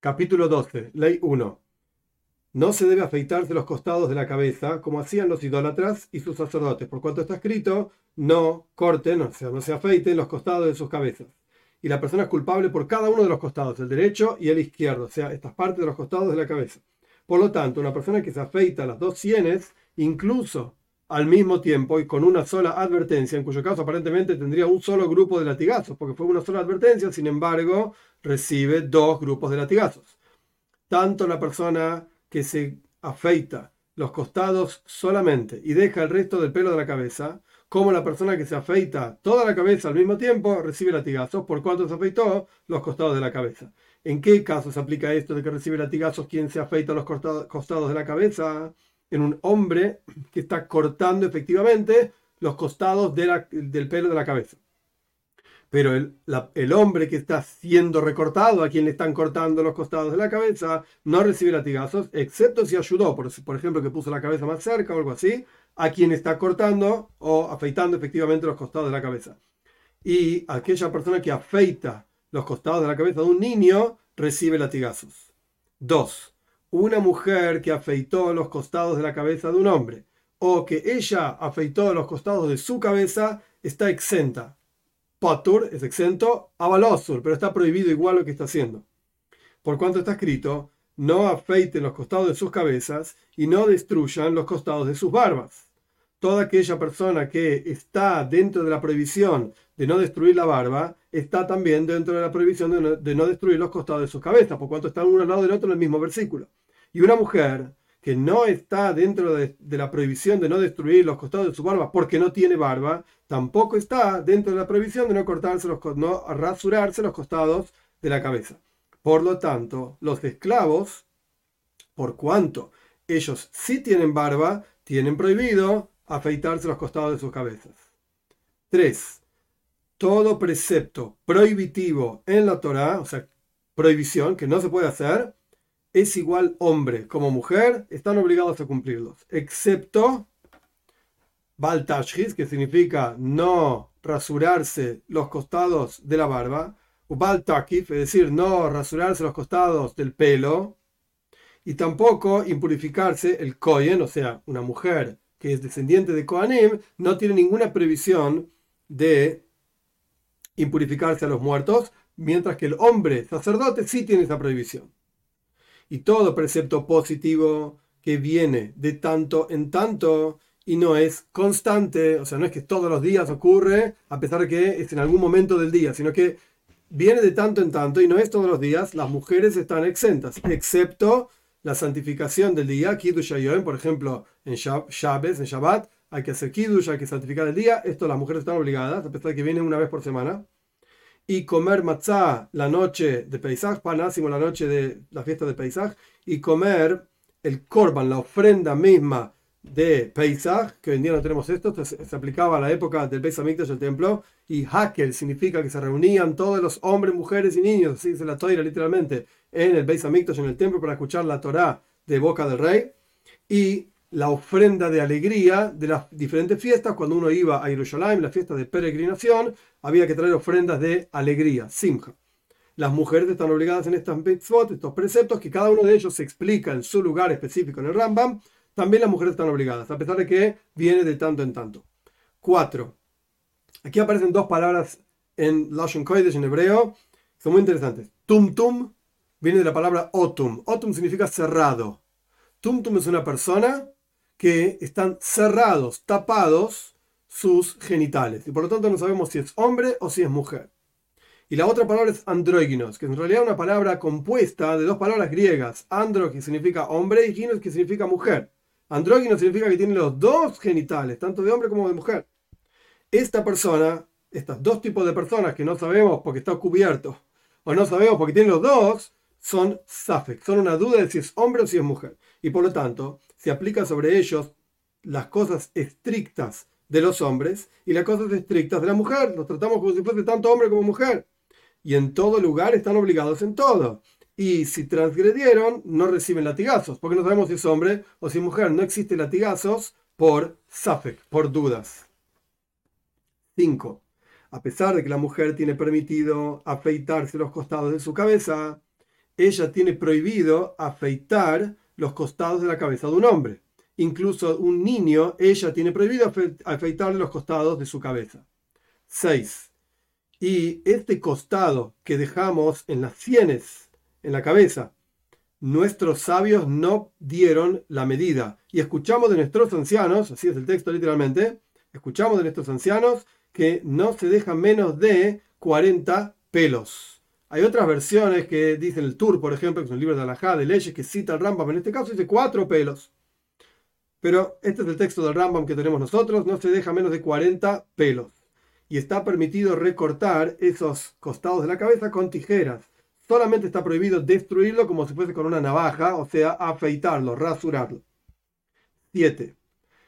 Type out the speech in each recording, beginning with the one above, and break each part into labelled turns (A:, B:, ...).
A: Capítulo 12, Ley 1. No se debe afeitarse los costados de la cabeza como hacían los idólatras y sus sacerdotes, por cuanto está escrito, no corten, o sea, no se afeiten los costados de sus cabezas. Y la persona es culpable por cada uno de los costados, el derecho y el izquierdo, o sea, estas partes de los costados de la cabeza. Por lo tanto, una persona que se afeita las dos sienes, incluso al mismo tiempo y con una sola advertencia, en cuyo caso aparentemente tendría un solo grupo de latigazos, porque fue una sola advertencia, sin embargo, recibe dos grupos de latigazos. Tanto la persona que se afeita los costados solamente y deja el resto del pelo de la cabeza, como la persona que se afeita toda la cabeza al mismo tiempo, recibe latigazos por cuanto se afeitó los costados de la cabeza. ¿En qué caso se aplica esto de que recibe latigazos quien se afeita los costados de la cabeza? en un hombre que está cortando efectivamente los costados del pelo de la cabeza. Pero el, hombre que está siendo recortado, a quien le están cortando los costados de la cabeza, no recibe latigazos, excepto si ayudó, por, por ejemplo, que puso la cabeza más cerca o algo así, a quien está cortando o afeitando efectivamente los costados de la cabeza. Y aquella persona que afeita los costados de la cabeza de un niño recibe latigazos. Dos una mujer que afeitó los costados de la cabeza de un hombre o que ella afeitó los costados de su cabeza está exenta. Patur es exento, avalosur, pero está prohibido igual lo que está haciendo. Por cuanto está escrito, no afeiten los costados de sus cabezas y no destruyan los costados de sus barbas. Toda aquella persona que está dentro de la prohibición de no destruir la barba, está también dentro de la prohibición de no, destruir los costados de sus cabezas, por cuanto están uno al lado del otro en el mismo versículo. Y una mujer que no está dentro de, la prohibición de no destruir los costados de su barba porque no tiene barba, tampoco está dentro de la prohibición de no cortarse los, no rasurarse los costados de la cabeza. Por lo tanto, los esclavos, por cuanto ellos sí tienen barba, tienen prohibido afeitarse los costados de sus cabezas. 3. Todo precepto prohibitivo en la Torah, o sea, prohibición que no se puede hacer, es igual hombre como mujer, están obligados a cumplirlos, excepto Baltashis, que significa no rasurarse los costados de la barba, o Baltakif, es decir, no rasurarse los costados del pelo, y tampoco impurificarse el Kohen, o sea, una mujer que es descendiente de Kohanim, no tiene ninguna previsión de impurificarse a los muertos, mientras que el hombre sacerdote sí tiene esa prohibición y todo precepto positivo que viene de tanto en tanto y no es constante, o sea, no es que todos los días ocurre, a pesar de que es en algún momento del día, sino que viene de tanto en tanto y no es todos los días, las mujeres están exentas, excepto la santificación del día, Kiddush Yom, por ejemplo, en Shabbat, hay que hacer Kiddush, hay que santificar el día, esto las mujeres están obligadas, a pesar de que vienen una vez por semana y comer matzah la noche de Pesach, panásimo la noche de la fiesta de Pesach, y comer el korban, la ofrenda misma de Pesach, que hoy en día no tenemos esto, se, aplicaba a la época del Hamikdash del templo, y Hakel significa que se reunían todos los hombres, mujeres y niños, así dice la Torah literalmente, en el Beis en el templo, para escuchar la Torah de boca del rey, y la ofrenda de alegría de las diferentes fiestas. Cuando uno iba a Jerusalén, la fiesta de peregrinación, había que traer ofrendas de alegría, simja. Las mujeres están obligadas en estas mitzvot, estos preceptos, que cada uno de ellos se explica en su lugar específico en el Rambam. También las mujeres están obligadas, a pesar de que viene de tanto en tanto. 4. Aquí aparecen dos palabras en Lashon Kodesh en hebreo, son muy interesantes. Tum tum viene de la palabra otum. Otum significa cerrado. Tum tum es una persona que están cerrados, tapados sus genitales. Y por lo tanto no sabemos si es hombre o si es mujer. Y la otra palabra es andróginos, que en realidad es una palabra compuesta de dos palabras griegas. Andro, que significa hombre, y ginos, que significa mujer. Andrógino significa que tiene los dos genitales, tanto de hombre como de mujer. Esta persona, estos dos tipos de personas que no sabemos porque está cubierto, o no sabemos porque tienen los dos, son safek, son una duda de si es hombre o si es mujer. Y por lo tanto, se aplica sobre ellos las cosas estrictas de los hombres y las cosas estrictas de la mujer. Los tratamos como si fuese tanto hombre como mujer. Y en todo lugar están obligados en todo. Y si transgredieron, no reciben latigazos, porque no sabemos si es hombre o si es mujer. No existe latigazos por safek, por dudas. 5. A pesar de que la mujer tiene permitido afeitarse los costados de su cabeza, ella tiene prohibido afeitar los costados de la cabeza de un hombre. Incluso un niño, ella tiene prohibido afeitarle los costados de su cabeza. 6. Y este costado que dejamos en las sienes, en la cabeza, nuestros sabios no dieron la medida. Y escuchamos de nuestros ancianos, así es el texto literalmente, escuchamos de nuestros ancianos que no se deja menos de 40 pelos. Hay otras versiones que dicen el Tour, por ejemplo, que es un libro de Alajá, de leyes, que cita el Rambam, en este caso dice cuatro pelos. Pero este es el texto del Rambam que tenemos nosotros, no se deja menos de 40 pelos. Y está permitido recortar esos costados de la cabeza con tijeras. Solamente está prohibido destruirlo como si fuese con una navaja, o sea, afeitarlo, rasurarlo. 7.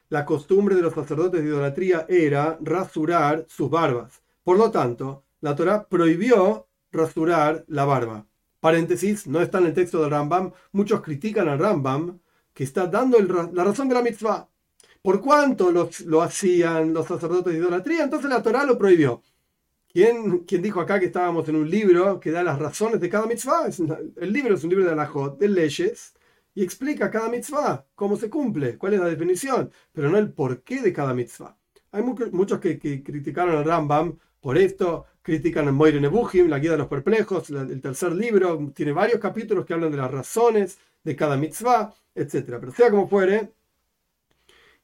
A: La costumbre de los sacerdotes de idolatría era rasurar sus barbas. Por lo tanto, la Torah prohibió rasurar la barba. Paréntesis, no está en el texto del Rambam. Muchos critican al Rambam que está dando la razón de la mitzvah. ¿Por cuánto lo hacían los sacerdotes de idolatría? Entonces la Torah lo prohibió. ¿Quién, ¿Quién, dijo acá que estábamos en un libro que da las razones de cada mitzvah? El libro es un libro de alajot, de leyes, y explica cada mitzvah, cómo se cumple, cuál es la definición, pero no el porqué de cada mitzvah. Hay muchos que, que criticaron al Rambam por esto, critican a Moire Nebuchim, la guía de los perplejos, el tercer libro, tiene varios capítulos que hablan de las razones de cada mitzvah, etc. Pero sea como fuere,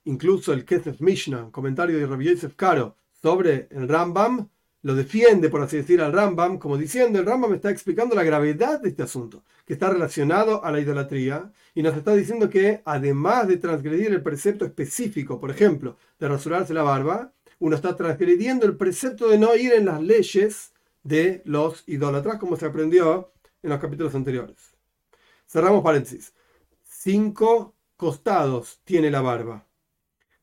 A: incluso el Kesef Mishnah, comentario de Rabbi Yosef Karo sobre el Rambam, lo defiende, por así decir, al Rambam, como diciendo, el Rambam está explicando la gravedad de este asunto, que está relacionado a la idolatría, y nos está diciendo que además de transgredir el precepto específico, por ejemplo, de rasurarse la barba, uno está transgrediendo el precepto de no ir en las leyes de los idólatras, como se aprendió en los capítulos anteriores. Cerramos paréntesis. Cinco costados tiene la barba.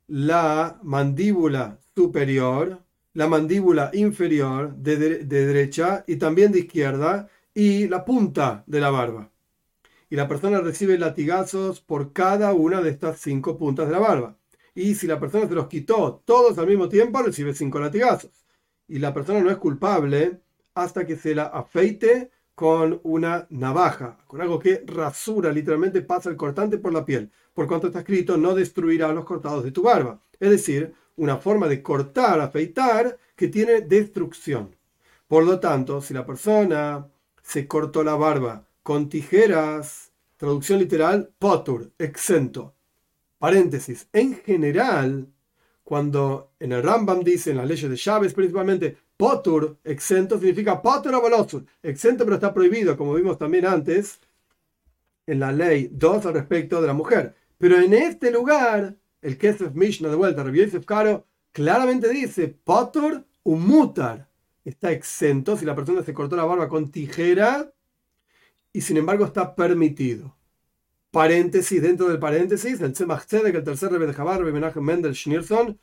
A: La mandíbula superior, la mandíbula inferior de, de, derecha y también de izquierda y la punta de la barba. Y la persona recibe latigazos por cada una de estas cinco puntas de la barba. Y si la persona se los quitó todos al mismo tiempo, recibe cinco latigazos. Y la persona no es culpable hasta que se la afeite con una navaja, con algo que rasura, literalmente pasa el cortante por la piel, por cuanto está escrito, no destruirá los cortados de tu barba. Es decir, una forma de cortar, afeitar, que tiene destrucción. Por lo tanto, si la persona se cortó la barba con tijeras, traducción literal, potur, exento. Paréntesis, en general, cuando en el Rambam dice, en las leyes de Chávez principalmente, Potur, exento, significa Potur abolosur, exento pero está prohibido, como vimos también antes en la ley 2 al respecto de la mujer. Pero en este lugar, el Kesef Mishnah de vuelta, Rabbi Yosef claramente dice Potur umutar. Está exento si la persona se cortó la barba con tijera y sin embargo está permitido. Paréntesis, dentro del paréntesis, el Tzemach Tzedek, el tercer rebe de Jabar, Menachem Mendel Schneerson,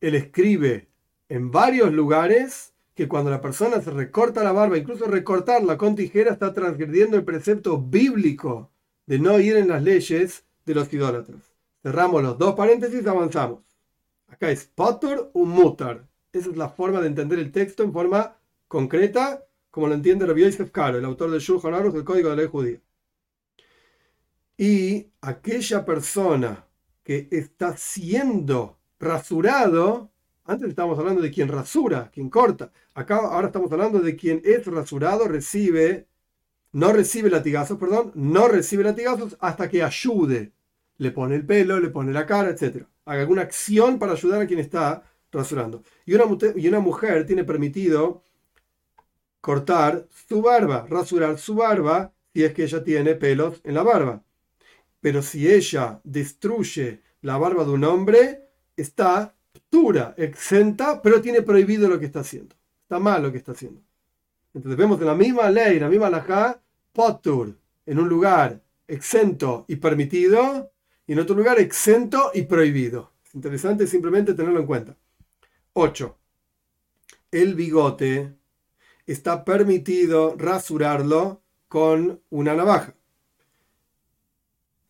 A: él escribe en varios lugares que cuando la persona se recorta la barba, incluso recortarla con tijera, está transgrediendo el precepto bíblico de no ir en las leyes de los idólatras. Cerramos los dos paréntesis avanzamos. Acá es patur o mutar. Esa es la forma de entender el texto en forma concreta, como lo entiende Rabbi Yosef Karo, el autor del Shulchan Aruch, del Código de la Ley Judía. Y aquella persona que está siendo rasurado antes estábamos hablando de quien rasura, quien corta. Acá ahora estamos hablando de quien es rasurado, recibe, no recibe latigazos, perdón, no recibe latigazos hasta que ayude. Le pone el pelo, le pone la cara, etc. Haga alguna acción para ayudar a quien está rasurando. Y una, y una mujer tiene permitido cortar su barba, rasurar su barba, si es que ella tiene pelos en la barba. Pero si ella destruye la barba de un hombre, está exenta, pero tiene prohibido lo que está haciendo. Está mal lo que está haciendo. Entonces vemos en la misma ley, en la misma alajá, potur, en un lugar exento y permitido, y en otro lugar exento y prohibido. Es interesante simplemente tenerlo en cuenta. 8. El bigote está permitido rasurarlo con una navaja.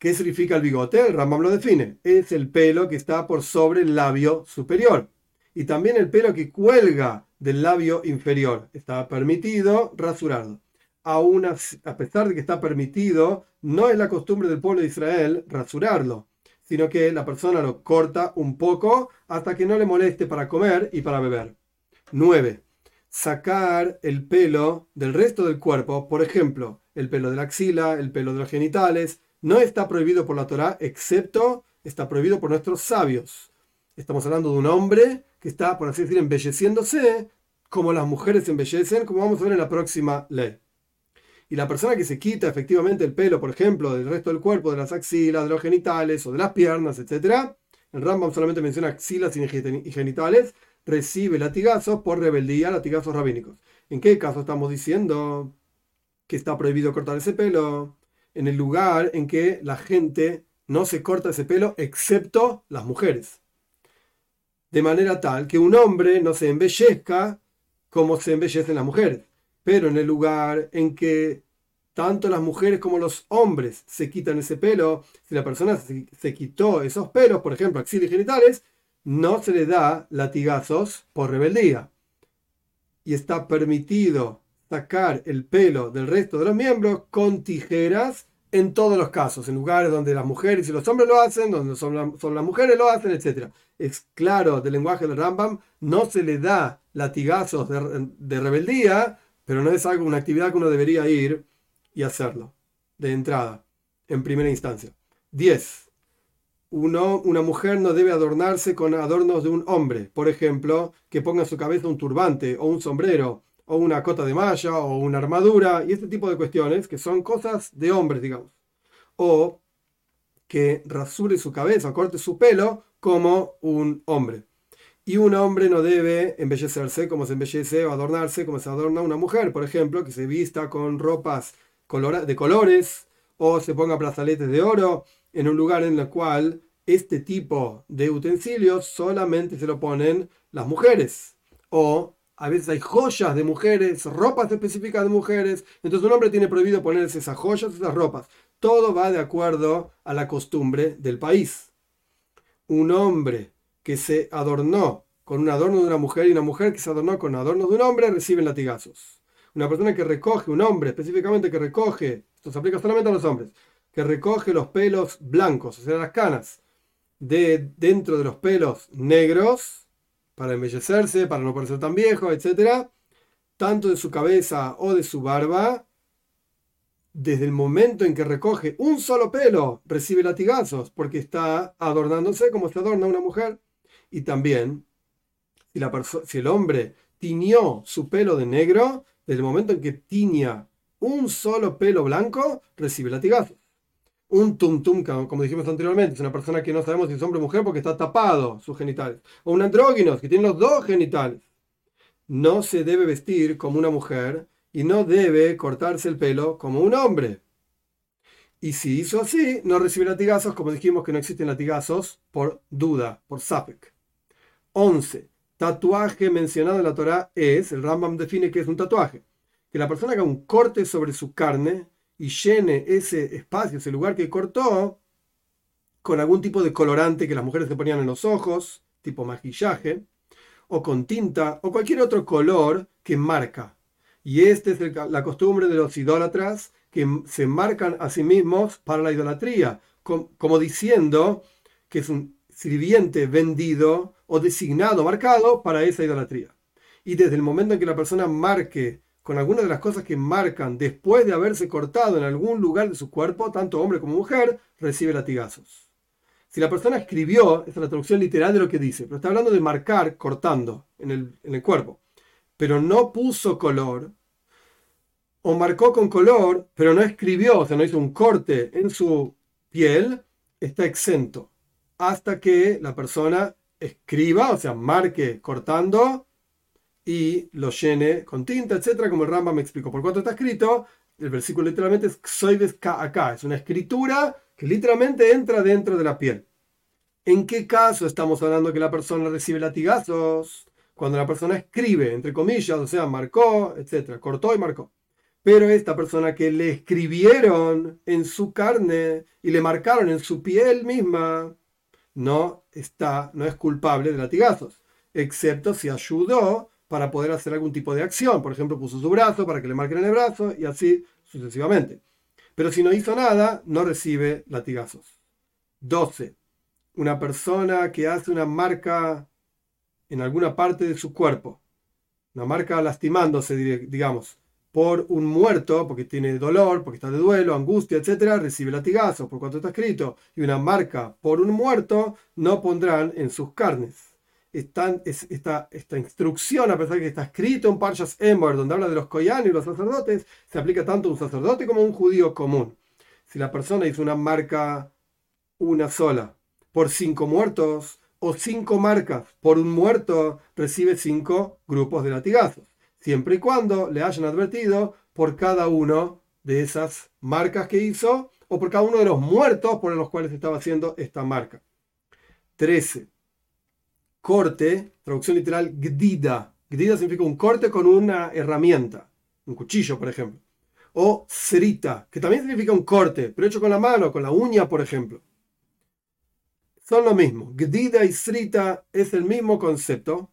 A: ¿Qué significa el bigote? El Rambam lo define. Es el pelo que está por sobre el labio superior. Y también el pelo que cuelga del labio inferior. Está permitido rasurarlo. aún a pesar de que está permitido, no es la costumbre del pueblo de Israel rasurarlo, sino que la persona lo corta un poco hasta que no le moleste para comer y para beber. 9. Sacar el pelo del resto del cuerpo, por ejemplo, el pelo de la axila, el pelo de los genitales, no está prohibido por la Torá, excepto está prohibido por nuestros sabios. Estamos hablando de un hombre que está, por así decir, embelleciéndose, como las mujeres embellecen, como vamos a ver en la próxima ley. Y la persona que se quita efectivamente el pelo, por ejemplo, del resto del cuerpo, de las axilas, de los genitales o de las piernas, etc., el Rambam solamente menciona axilas y genitales, recibe latigazos por rebeldía, latigazos rabínicos. ¿En qué caso estamos diciendo que está prohibido cortar ese pelo? En el lugar en que la gente no se corta ese pelo excepto las mujeres. De manera tal que un hombre no se embellezca como se embellecen las mujeres. Pero en el lugar en que tanto las mujeres como los hombres se quitan ese pelo, si la persona se, quitó esos pelos, por ejemplo, axilas y genitales, no se le da latigazos por rebeldía. Y está permitido sacar el pelo del resto de los miembros con tijeras en todos los casos, en lugares donde las mujeres y los hombres lo hacen, donde son, las mujeres lo hacen, etc. Es claro del lenguaje del Rambam, no se le da latigazos de, rebeldía, pero no es algo, una actividad que uno debería ir y hacerlo de entrada, en primera instancia. 10. Uno, una mujer no debe adornarse con adornos de un hombre, por ejemplo, que ponga en su cabeza un turbante o un sombrero o una cota de malla o una armadura y este tipo de cuestiones que son cosas de hombres, digamos. O que rasure su cabeza o corte su pelo como un hombre. Y un hombre no debe embellecerse como se embellece o adornarse como se adorna una mujer, por ejemplo, que se vista con ropas de colores o se ponga brazaletes de oro en un lugar en el cual este tipo de utensilios solamente se lo ponen las mujeres o a veces hay joyas de mujeres, ropas específicas de mujeres. Entonces un hombre tiene prohibido ponerse esas joyas, esas ropas. Todo va de acuerdo a la costumbre del país. Un hombre que se adornó con un adorno de una mujer y una mujer que se adornó con adornos de un hombre reciben latigazos. Una persona que recoge, un hombre específicamente que recoge, esto se aplica solamente a los hombres, que recoge los pelos blancos, o sea, las canas, de dentro de los pelos negros, para embellecerse, para no parecer tan viejo, etc., tanto de su cabeza o de su barba, desde el momento en que recoge un solo pelo, recibe latigazos porque está adornándose como se adorna una mujer. Y también, si, la si el hombre tiñó su pelo de negro, desde el momento en que tiña un solo pelo blanco, recibe latigazos un tum tum, como dijimos anteriormente, es una persona que no sabemos si es hombre o mujer porque está tapado sus genitales. O un andrógino, que tiene los dos genitales. No se debe vestir como una mujer y no debe cortarse el pelo como un hombre. Y si hizo así, no recibe latigazos, como dijimos que no existen latigazos por duda, por sapek. 11. Tatuaje mencionado en la Torah es, el Rambam define que es un tatuaje, que la persona haga un corte sobre su carne y llene ese espacio, ese lugar que cortó, con algún tipo de colorante que las mujeres se ponían en los ojos, tipo maquillaje, o con tinta, o cualquier otro color que marca. Y esta es la costumbre de los idólatras que se marcan a sí mismos para la idolatría, como diciendo que es un sirviente vendido o designado, marcado para esa idolatría. Y desde el momento en que la persona marque con algunas de las cosas que marcan después de haberse cortado en algún lugar de su cuerpo, tanto hombre como mujer, recibe latigazos. Si la persona escribió, esta es la traducción literal de lo que dice, pero está hablando de marcar cortando en el, en el cuerpo, pero no puso color, o marcó con color, pero no escribió, o sea, no hizo un corte en su piel, está exento. Hasta que la persona escriba, o sea, marque cortando y lo llene con tinta, etcétera, como el Ramba me explicó. Por cuanto está escrito, el versículo literalmente es Xoides acá, es una escritura que literalmente entra dentro de la piel. ¿En qué caso estamos hablando que la persona recibe latigazos? Cuando la persona escribe, entre comillas, o sea, marcó, etcétera, cortó y marcó. Pero esta persona que le escribieron en su carne y le marcaron en su piel misma, no está, no es culpable de latigazos, excepto si ayudó para poder hacer algún tipo de acción. Por ejemplo, puso su brazo para que le marquen en el brazo y así sucesivamente. Pero si no hizo nada, no recibe latigazos. 12. Una persona que hace una marca en alguna parte de su cuerpo, una marca lastimándose, digamos, por un muerto, porque tiene dolor, porque está de duelo, angustia, etc., recibe latigazos, por cuanto está escrito, y una marca por un muerto no pondrán en sus carnes. Están, esta, instrucción, a pesar que está escrito en Parshas Emor, donde habla de los koyanos y los sacerdotes, se aplica tanto a un sacerdote como a un judío común. Si la persona hizo una marca una sola por cinco muertos, o cinco marcas por un muerto, recibe cinco grupos de latigazos siempre y cuando le hayan advertido por cada uno de esas marcas que hizo o por cada uno de los muertos por los cuales estaba haciendo esta marca. 13. Corte, traducción literal, gdida. Gdida significa un corte con una herramienta, un cuchillo, por ejemplo. O srita, que también significa un corte, pero hecho con la mano, con la uña, por ejemplo. Son lo mismo. Gdida y srita es el mismo concepto,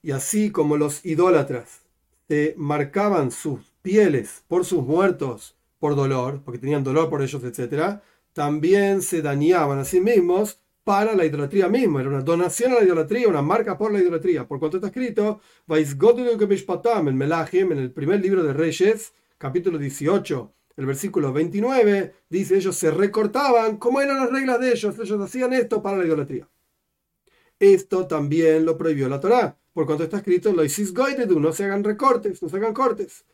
A: y así como los idólatras se marcaban sus pieles por sus muertos por dolor, porque tenían dolor por ellos, etc., también se dañaban a sí mismos para la idolatría misma. Era una donación a la idolatría, una marca por la idolatría. Por cuanto está escrito, en Melahim, en el primer libro de Reyes, capítulo 18, el versículo 29, dice, ellos se recortaban, como eran las reglas de ellos, ellos hacían esto para la idolatría. Esto también lo prohibió la Torá por cuanto está escrito, lo no se hagan recortes, no se hagan cortes.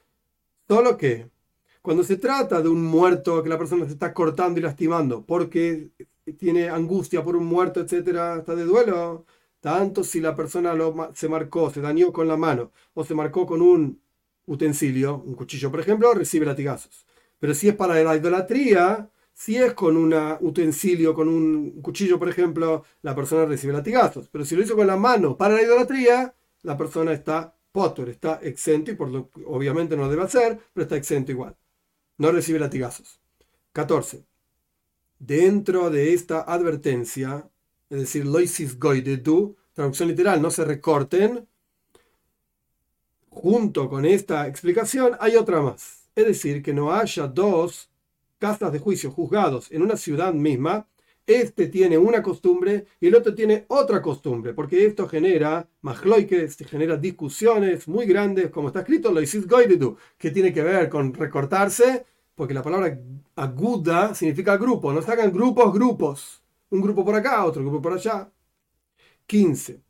A: Solo que cuando se trata de un muerto que la persona se está cortando y lastimando porque tiene angustia por un muerto, etcétera, está de duelo, tanto si la persona lo, se marcó, se dañó con la mano o se marcó con un utensilio, un cuchillo, por ejemplo, recibe latigazos. Pero si es para la idolatría, si es con un utensilio, con un cuchillo, por ejemplo, la persona recibe latigazos. Pero si lo hizo con la mano para la idolatría, la persona está potter, está exento y por lo obviamente no lo debe hacer, pero está exento igual. No recibe latigazos. 14. Dentro de esta advertencia, es decir, loisis goidetu, traducción literal, no se recorten, junto con esta explicación hay otra más. Es decir, que no haya dos casas de juicio juzgados en una ciudad misma, este tiene una costumbre y el otro tiene otra costumbre, porque esto genera majloikes, genera discusiones muy grandes, como está escrito, lo hiciste goidedu, que tiene que ver con recortarse, porque la palabra aguda significa grupo, no se hagan grupos, grupos, un grupo por acá, otro grupo por allá. 15.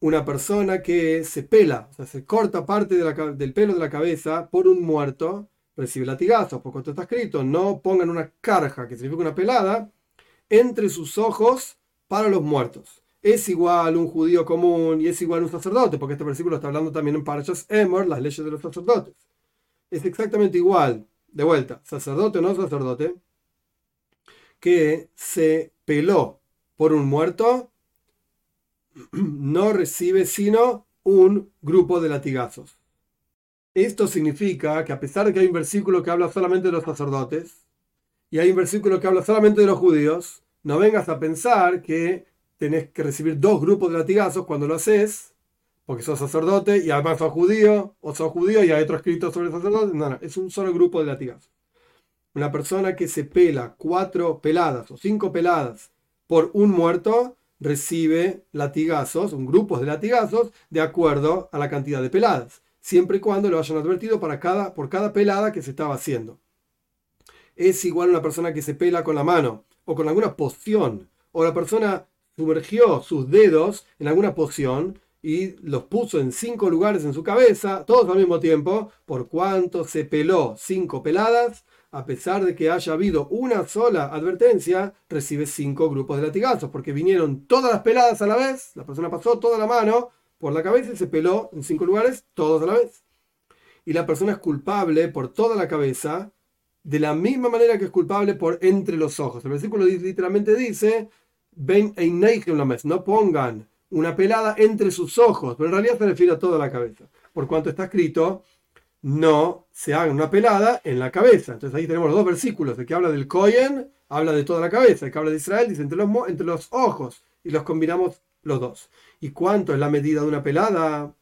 A: Una persona que se pela, o sea, se corta parte del pelo de la cabeza por un muerto, recibe latigazos, porque esto está escrito, no pongan una carja, que significa una pelada, entre sus ojos para los muertos. Es igual un judío común y es igual un sacerdote, porque este versículo está hablando también en Parashas Emor, las leyes de los sacerdotes. Es exactamente igual, de vuelta, sacerdote o no sacerdote, que se peló por un muerto, no recibe sino un grupo de latigazos. Esto significa que a pesar de que hay un versículo que habla solamente de los sacerdotes y hay un versículo que habla solamente de los judíos, no vengas a pensar que tenés que recibir dos grupos de latigazos cuando lo haces, porque sos sacerdote y además sos judío, o sos judío y hay otro escrito sobre sacerdote. No, no, es un solo grupo de latigazos. Una persona que se pela cuatro peladas o cinco peladas por un muerto recibe latigazos, un grupo de latigazos, de acuerdo a la cantidad de peladas siempre y cuando lo hayan advertido para cada, por cada pelada que se estaba haciendo. Es igual una persona que se pela con la mano o con alguna poción, o la persona sumergió sus dedos en alguna poción y los puso en cinco lugares en su cabeza, todos al mismo tiempo, por cuanto se peló cinco peladas, a pesar de que haya habido una sola advertencia, recibe cinco grupos de latigazos, porque vinieron todas las peladas a la vez, la persona pasó toda la mano por la cabeza y se peló en cinco lugares, todos a la vez. Y la persona es culpable por toda la cabeza, de la misma manera que es culpable por entre los ojos. El versículo literalmente dice, ven no pongan una pelada entre sus ojos, pero en realidad se refiere a toda la cabeza. Por cuanto está escrito, no se haga una pelada en la cabeza. Entonces ahí tenemos los dos versículos, el que habla del Cohen, habla de toda la cabeza, el que habla de Israel, dice entre los, ojos, y los combinamos los dos. ¿Y cuánto es la medida de una pelada?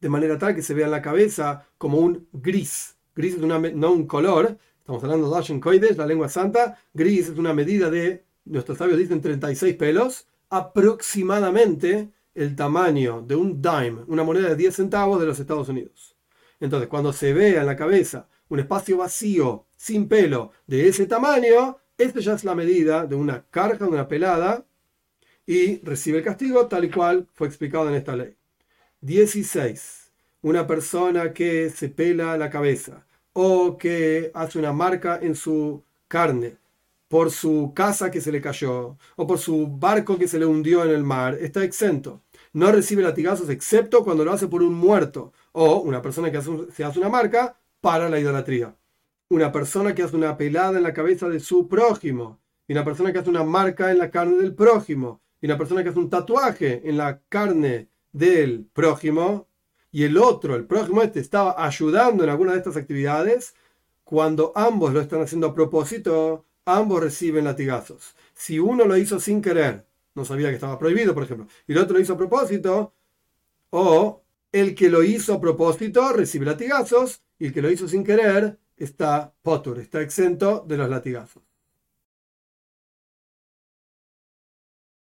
A: de manera tal que se vea en la cabeza como un gris. Gris es una, no un color, estamos hablando de Dashen Koides, la lengua santa. Gris es una medida de, nuestros sabios dicen 36 pelos, aproximadamente el tamaño de un dime, una moneda de 10 centavos de los Estados Unidos. Entonces, cuando se vea en la cabeza un espacio vacío, sin pelo, de ese tamaño, esto ya es la medida de una carga, de una pelada, y recibe el castigo tal y cual fue explicado en esta ley. 16. Una persona que se pela la cabeza o que hace una marca en su carne por su casa que se le cayó o por su barco que se le hundió en el mar, está exento. No recibe latigazos excepto cuando lo hace por un muerto o una persona que se hace una marca para la idolatría. Una persona que hace una pelada en la cabeza de su prójimo y una persona que hace una marca en la carne del prójimo y una persona que hace un tatuaje en la carne del prójimo y el otro, el prójimo este, estaba ayudando en alguna de estas actividades, cuando ambos lo están haciendo a propósito, ambos reciben latigazos. Si uno lo hizo sin querer, no sabía que estaba prohibido, por ejemplo, y el otro lo hizo a propósito, o el que lo hizo a propósito recibe latigazos y el que lo hizo sin querer está potur, está exento de los latigazos.